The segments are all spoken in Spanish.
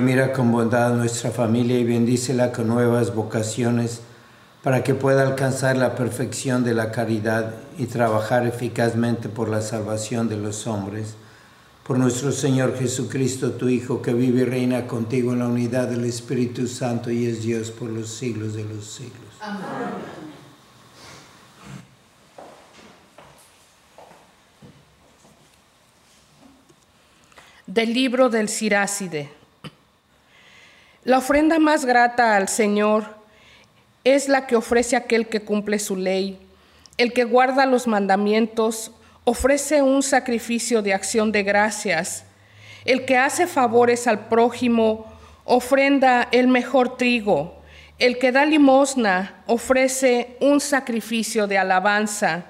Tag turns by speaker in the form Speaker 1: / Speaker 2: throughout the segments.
Speaker 1: Mira con bondad nuestra familia y bendícela con nuevas vocaciones para que pueda alcanzar la perfección de la caridad y trabajar eficazmente por la salvación de los hombres. Por nuestro Señor Jesucristo, tu Hijo, que vive y reina contigo en la unidad del Espíritu Santo y es Dios por los siglos de los siglos. Amén.
Speaker 2: Del libro del Siráside. La ofrenda más grata al Señor es la que ofrece aquel que cumple su ley. El que guarda los mandamientos ofrece un sacrificio de acción de gracias. El que hace favores al prójimo ofrenda el mejor trigo. El que da limosna ofrece un sacrificio de alabanza.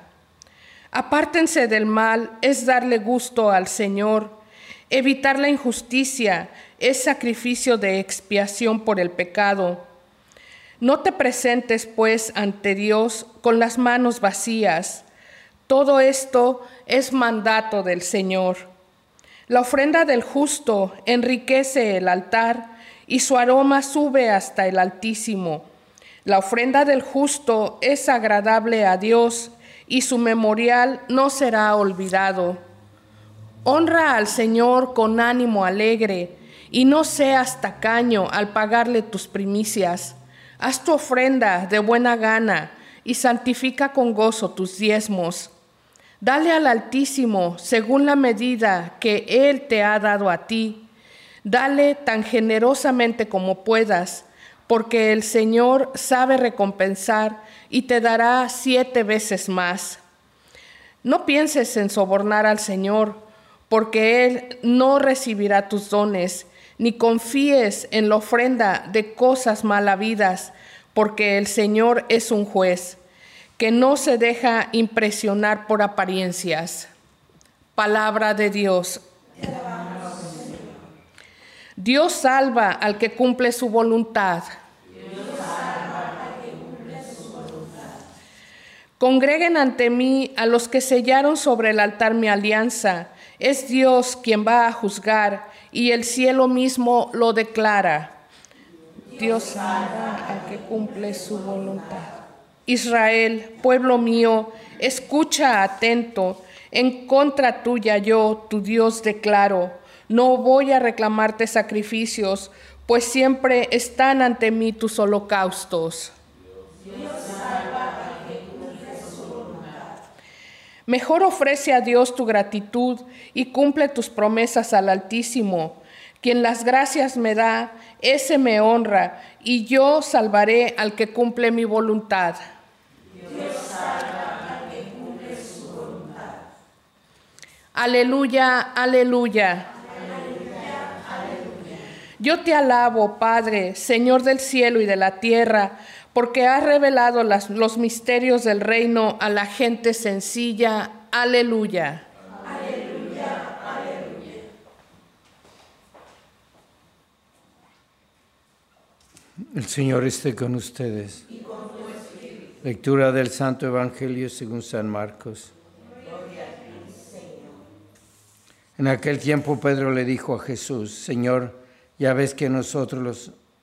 Speaker 2: Apártense del mal es darle gusto al Señor. Evitar la injusticia es sacrificio de expiación por el pecado. No te presentes, pues, ante Dios con las manos vacías. Todo esto es mandato del Señor. La ofrenda del justo enriquece el altar y su aroma sube hasta el Altísimo. La ofrenda del justo es agradable a Dios y su memorial no será olvidado. Honra al Señor con ánimo alegre y no seas tacaño al pagarle tus primicias. Haz tu ofrenda de buena gana y santifica con gozo tus diezmos. Dale al Altísimo según la medida que Él te ha dado a ti. Dale tan generosamente como puedas, porque el Señor sabe recompensar y te dará siete veces más. No pienses en sobornar al Señor, porque Él no recibirá tus dones, ni confíes en la ofrenda de cosas malavidas, porque el Señor es un juez que no se deja impresionar por apariencias. Palabra de Dios. Dios salva al que cumple su voluntad. Congreguen ante mí a los que sellaron sobre el altar mi alianza. Es Dios quien va a juzgar y el cielo mismo lo declara. Dios salva al que cumple su voluntad. Israel, pueblo mío, escucha atento. En contra tuya yo, tu Dios, declaro. No voy a reclamarte sacrificios, pues siempre están ante mí tus holocaustos. Mejor ofrece a Dios tu gratitud y cumple tus promesas al Altísimo. Quien las gracias me da, ese me honra, y yo salvaré al que cumple mi voluntad. Que cumple su voluntad. Aleluya, aleluya. Yo te alabo, Padre, Señor del cielo y de la tierra porque has revelado los misterios del reino a la gente sencilla. Aleluya. Aleluya, aleluya.
Speaker 1: El Señor esté con ustedes. Y con tu Lectura del Santo Evangelio según San Marcos. En aquel tiempo Pedro le dijo a Jesús, Señor, ya ves que nosotros los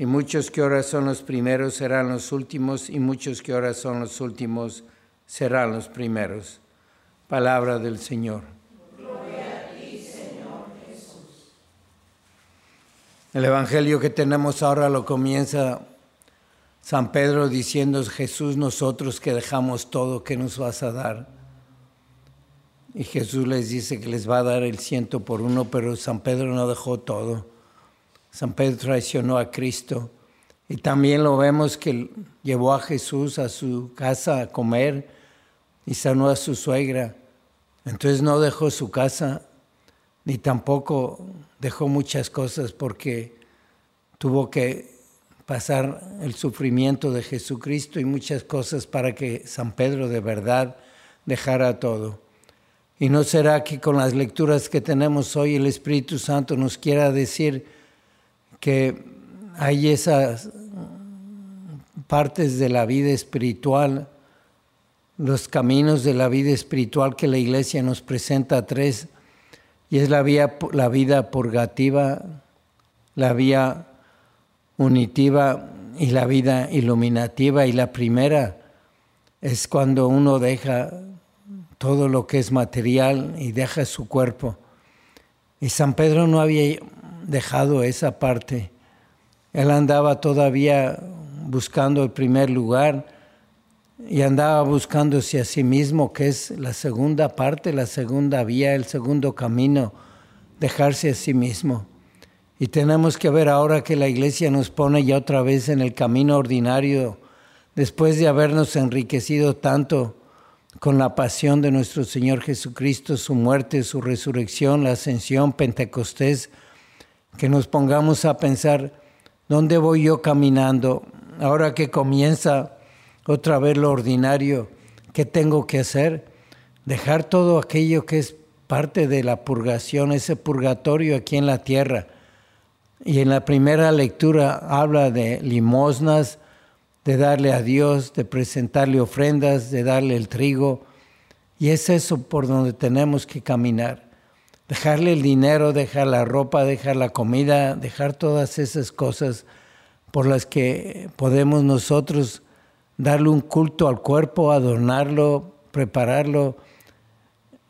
Speaker 1: y muchos que ahora son los primeros serán los últimos, y muchos que ahora son los últimos serán los primeros. Palabra del Señor. El Evangelio que tenemos ahora lo comienza San Pedro diciendo, Jesús, nosotros que dejamos todo, ¿qué nos vas a dar? Y Jesús les dice que les va a dar el ciento por uno, pero San Pedro no dejó todo. San Pedro traicionó a Cristo y también lo vemos que llevó a Jesús a su casa a comer y sanó a su suegra. Entonces no dejó su casa ni tampoco dejó muchas cosas porque tuvo que pasar el sufrimiento de Jesucristo y muchas cosas para que San Pedro de verdad dejara todo. Y no será que con las lecturas que tenemos hoy el Espíritu Santo nos quiera decir, que hay esas partes de la vida espiritual, los caminos de la vida espiritual que la iglesia nos presenta tres, y es la, vía, la vida purgativa, la vía unitiva y la vida iluminativa. Y la primera es cuando uno deja todo lo que es material y deja su cuerpo. Y San Pedro no había dejado esa parte. Él andaba todavía buscando el primer lugar y andaba buscándose a sí mismo, que es la segunda parte, la segunda vía, el segundo camino, dejarse a sí mismo. Y tenemos que ver ahora que la iglesia nos pone ya otra vez en el camino ordinario, después de habernos enriquecido tanto con la pasión de nuestro Señor Jesucristo, su muerte, su resurrección, la ascensión, Pentecostés, que nos pongamos a pensar, ¿dónde voy yo caminando? Ahora que comienza otra vez lo ordinario, ¿qué tengo que hacer? Dejar todo aquello que es parte de la purgación, ese purgatorio aquí en la tierra. Y en la primera lectura habla de limosnas, de darle a Dios, de presentarle ofrendas, de darle el trigo. Y es eso por donde tenemos que caminar dejarle el dinero, dejar la ropa, dejar la comida, dejar todas esas cosas por las que podemos nosotros darle un culto al cuerpo, adornarlo, prepararlo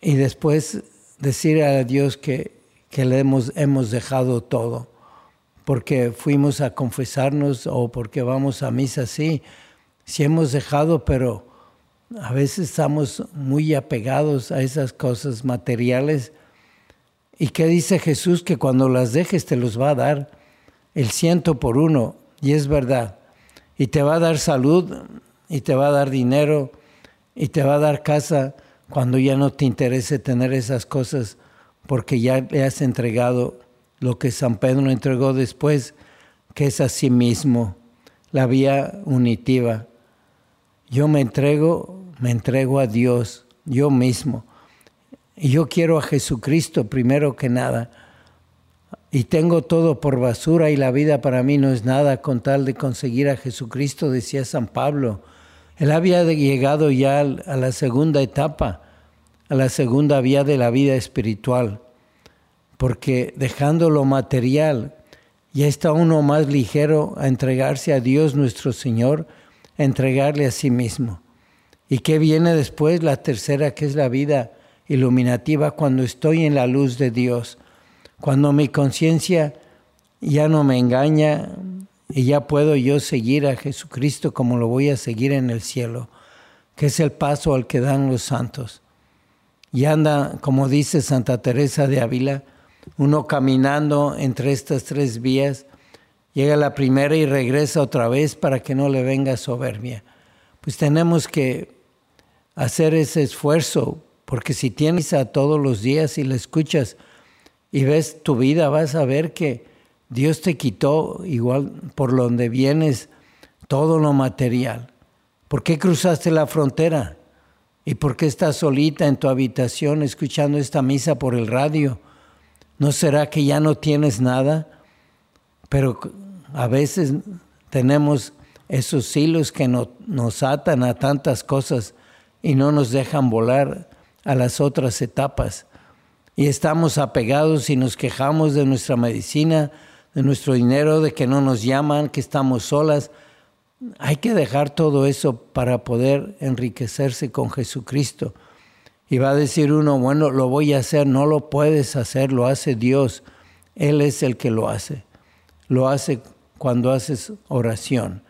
Speaker 1: y después decir a Dios que, que le hemos, hemos dejado todo, porque fuimos a confesarnos o porque vamos a misa, sí, sí hemos dejado, pero a veces estamos muy apegados a esas cosas materiales. ¿Y qué dice Jesús? Que cuando las dejes te los va a dar el ciento por uno, y es verdad, y te va a dar salud, y te va a dar dinero, y te va a dar casa cuando ya no te interese tener esas cosas porque ya le has entregado lo que San Pedro entregó después, que es a sí mismo, la vía unitiva. Yo me entrego, me entrego a Dios, yo mismo. Y yo quiero a Jesucristo primero que nada. Y tengo todo por basura y la vida para mí no es nada con tal de conseguir a Jesucristo, decía San Pablo. Él había llegado ya a la segunda etapa a la segunda vía de la vida espiritual, porque dejando lo material, ya está uno más ligero a entregarse a Dios nuestro Señor, a entregarle a sí mismo. ¿Y qué viene después? La tercera, que es la vida iluminativa, cuando estoy en la luz de Dios, cuando mi conciencia ya no me engaña y ya puedo yo seguir a Jesucristo como lo voy a seguir en el cielo, que es el paso al que dan los santos y anda, como dice Santa Teresa de Ávila, uno caminando entre estas tres vías, llega la primera y regresa otra vez para que no le venga soberbia. Pues tenemos que hacer ese esfuerzo, porque si tienes a todos los días y le escuchas y ves tu vida, vas a ver que Dios te quitó igual por donde vienes todo lo material. ¿Por qué cruzaste la frontera? ¿Y por qué estás solita en tu habitación escuchando esta misa por el radio? ¿No será que ya no tienes nada? Pero a veces tenemos esos hilos que nos atan a tantas cosas y no nos dejan volar a las otras etapas. Y estamos apegados y nos quejamos de nuestra medicina, de nuestro dinero, de que no nos llaman, que estamos solas. Hay que dejar todo eso para poder enriquecerse con Jesucristo. Y va a decir uno, bueno, lo voy a hacer, no lo puedes hacer, lo hace Dios. Él es el que lo hace. Lo hace cuando haces oración.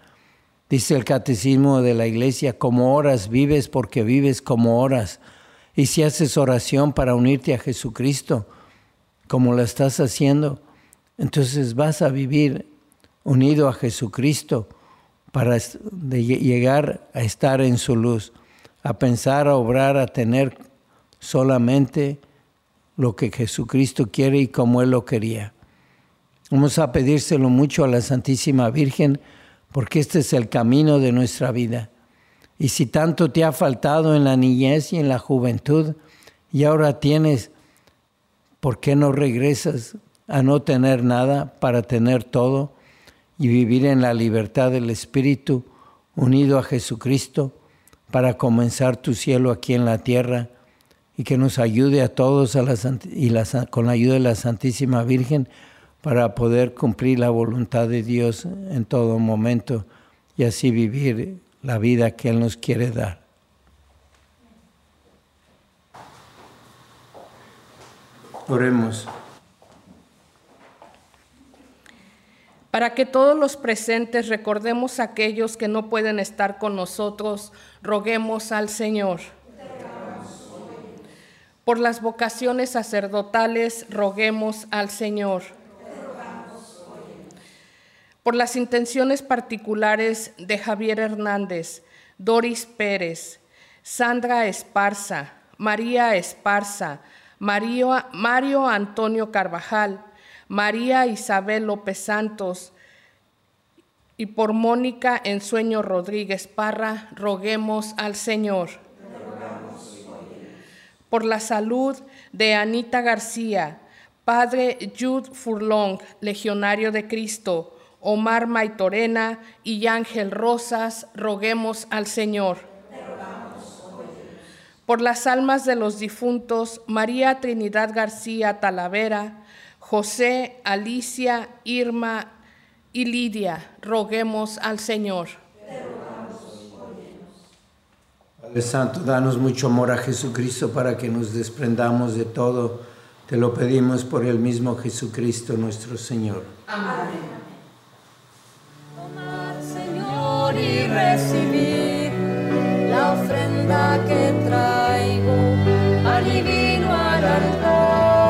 Speaker 1: Dice el catecismo de la iglesia, como oras vives porque vives como oras. Y si haces oración para unirte a Jesucristo, como lo estás haciendo, entonces vas a vivir unido a Jesucristo para llegar a estar en su luz, a pensar, a obrar, a tener solamente lo que Jesucristo quiere y como Él lo quería. Vamos a pedírselo mucho a la Santísima Virgen porque este es el camino de nuestra vida. Y si tanto te ha faltado en la niñez y en la juventud y ahora tienes, ¿por qué no regresas a no tener nada para tener todo? y vivir en la libertad del Espíritu, unido a Jesucristo, para comenzar tu cielo aquí en la tierra y que nos ayude a todos y con la ayuda de la Santísima Virgen para poder cumplir la voluntad de Dios en todo momento y así vivir la vida que Él nos quiere dar. Oremos.
Speaker 2: Para que todos los presentes recordemos a aquellos que no pueden estar con nosotros, roguemos al Señor. Por las vocaciones sacerdotales, roguemos al Señor. Por las intenciones particulares de Javier Hernández, Doris Pérez, Sandra Esparza, María Esparza, Mario, Antonio Carvajal, María Isabel López Santos y por Mónica Ensueño Rodríguez Parra, roguemos al Señor. Por la salud de Anita García, Padre Jude Furlong, Legionario de Cristo, Omar Maitorena y Ángel Rosas, roguemos al Señor. Por las almas de los difuntos, María Trinidad García Talavera, José, Alicia, Irma y Lidia, roguemos al Señor.
Speaker 1: Padre Santo, danos mucho amor a Jesucristo para que nos desprendamos de todo Te lo pedimos por el mismo Jesucristo nuestro Señor.
Speaker 3: Amén. Y recibir la ofrenda que traigo al divino altar.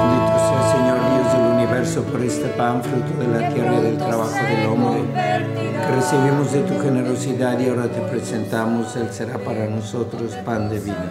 Speaker 1: Bendito sea, Señor Dios del universo, por este pan, fruto de la tierra y del trabajo del hombre, que recibimos de tu generosidad y ahora te presentamos. Él será para nosotros pan de vida.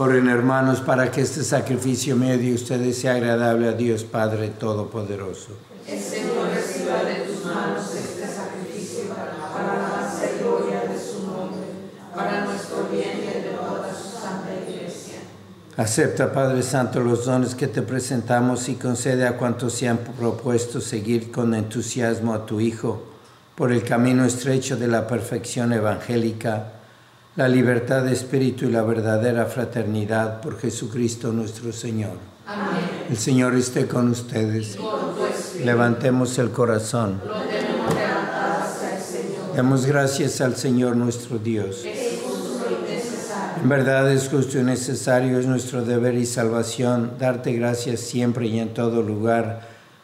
Speaker 1: Oren hermanos para que este sacrificio mío de ustedes sea agradable a Dios Padre Todopoderoso. Acepta, Padre Santo, los dones que te presentamos y concede a cuantos se han propuesto seguir con entusiasmo a tu Hijo por el camino estrecho de la perfección evangélica, la libertad de espíritu y la verdadera fraternidad por Jesucristo nuestro Señor. Amén. El Señor esté con ustedes. Levantemos el corazón. Demos gracias al Señor nuestro Dios. En verdad es justo y necesario, es nuestro deber y salvación, darte gracias siempre y en todo lugar,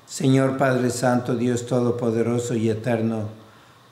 Speaker 1: Señor Padre Santo, Dios Todopoderoso y Eterno,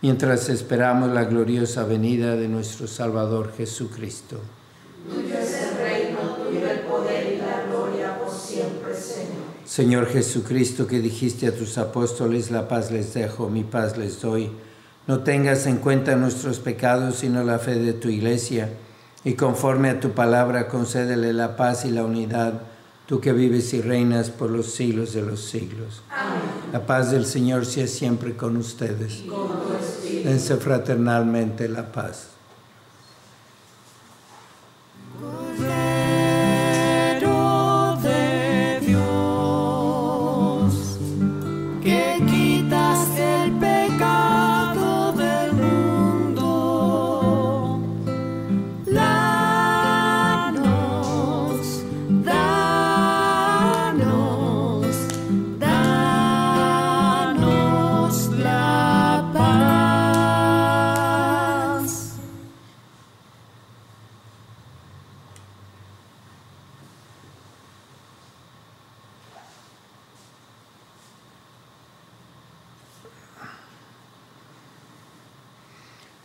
Speaker 1: mientras esperamos la gloriosa venida de nuestro Salvador Jesucristo.
Speaker 4: Tuyo es el reino, tuyo el poder y la gloria por siempre, Señor.
Speaker 1: Señor Jesucristo, que dijiste a tus apóstoles, la paz les dejo, mi paz les doy. No tengas en cuenta nuestros pecados, sino la fe de tu iglesia, y conforme a tu palabra concédele la paz y la unidad, tú que vives y reinas por los siglos de los siglos.
Speaker 4: Amén.
Speaker 1: La paz del Señor sea siempre con ustedes. Dense fraternalmente la paz.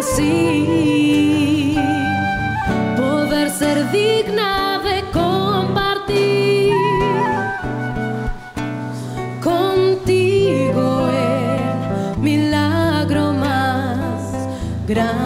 Speaker 5: Así. Poder ser digna de compartir. Contigo el milagro más grande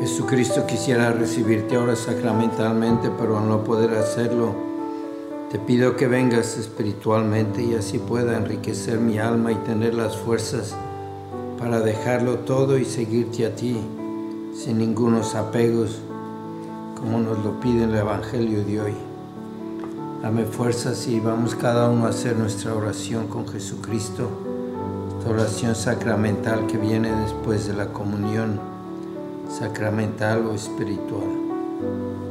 Speaker 1: Jesucristo quisiera recibirte ahora sacramentalmente, pero al no poder hacerlo, te pido que vengas espiritualmente y así pueda enriquecer mi alma y tener las fuerzas para dejarlo todo y seguirte a ti sin ningunos apegos, como nos lo pide el Evangelio de hoy. Dame fuerzas y vamos cada uno a hacer nuestra oración con Jesucristo, esta oración sacramental que viene después de la comunión sacramental o espiritual.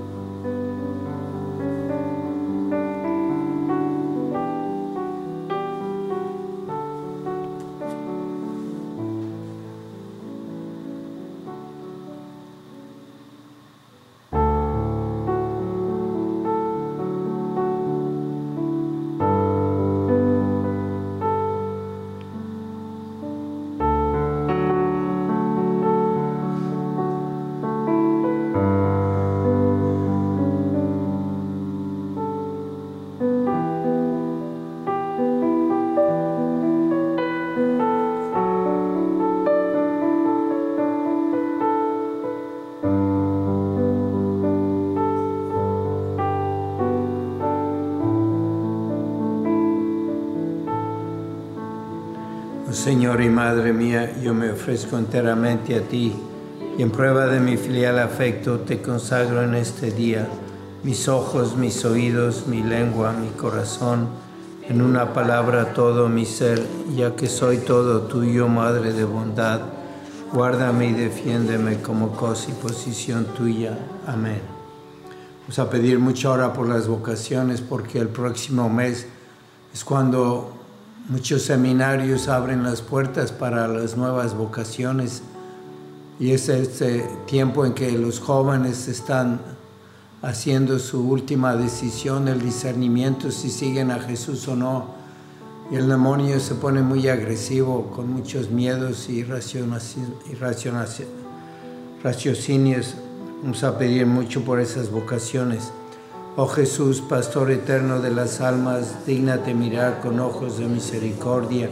Speaker 1: Señor y Madre mía, yo me ofrezco enteramente a ti y en prueba de mi filial afecto te consagro en este día mis ojos, mis oídos, mi lengua, mi corazón, en una palabra todo mi ser, ya que soy todo tuyo, Madre de bondad. Guárdame y defiéndeme como cosa y posición tuya. Amén. Vamos a pedir mucha hora por las vocaciones porque el próximo mes es cuando muchos seminarios abren las puertas para las nuevas vocaciones y es este tiempo en que los jóvenes están haciendo su última decisión, el discernimiento si siguen a Jesús o no. Y el demonio se pone muy agresivo con muchos miedos y raciocinios. Vamos a pedir mucho por esas vocaciones. Oh Jesús, Pastor eterno de las almas, dígnate mirar con ojos de misericordia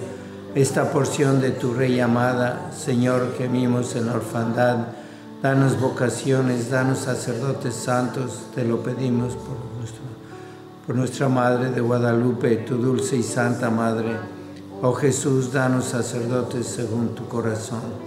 Speaker 1: esta porción de tu Rey amada. Señor, gemimos en la orfandad. Danos vocaciones, danos sacerdotes santos, te lo pedimos por, nuestro, por nuestra Madre de Guadalupe, tu dulce y santa Madre. Oh Jesús, danos sacerdotes según tu corazón.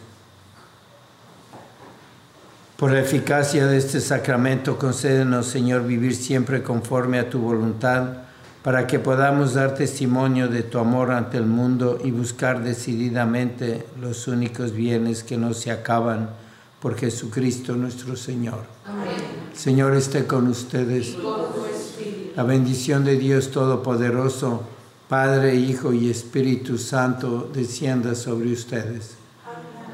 Speaker 1: Por la eficacia de este sacramento, concédenos, Señor, vivir siempre conforme a tu voluntad, para que podamos dar testimonio de tu amor ante el mundo y buscar decididamente los únicos bienes que no se acaban por Jesucristo nuestro Señor.
Speaker 4: Amén.
Speaker 1: Señor esté con ustedes. La bendición de Dios Todopoderoso, Padre, Hijo y Espíritu Santo, descienda sobre ustedes.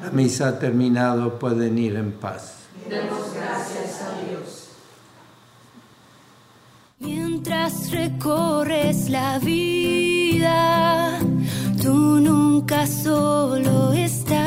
Speaker 1: La misa ha terminado, pueden ir en paz.
Speaker 4: Demos gracias a Dios.
Speaker 5: Mientras recorres la vida, tú nunca solo estás.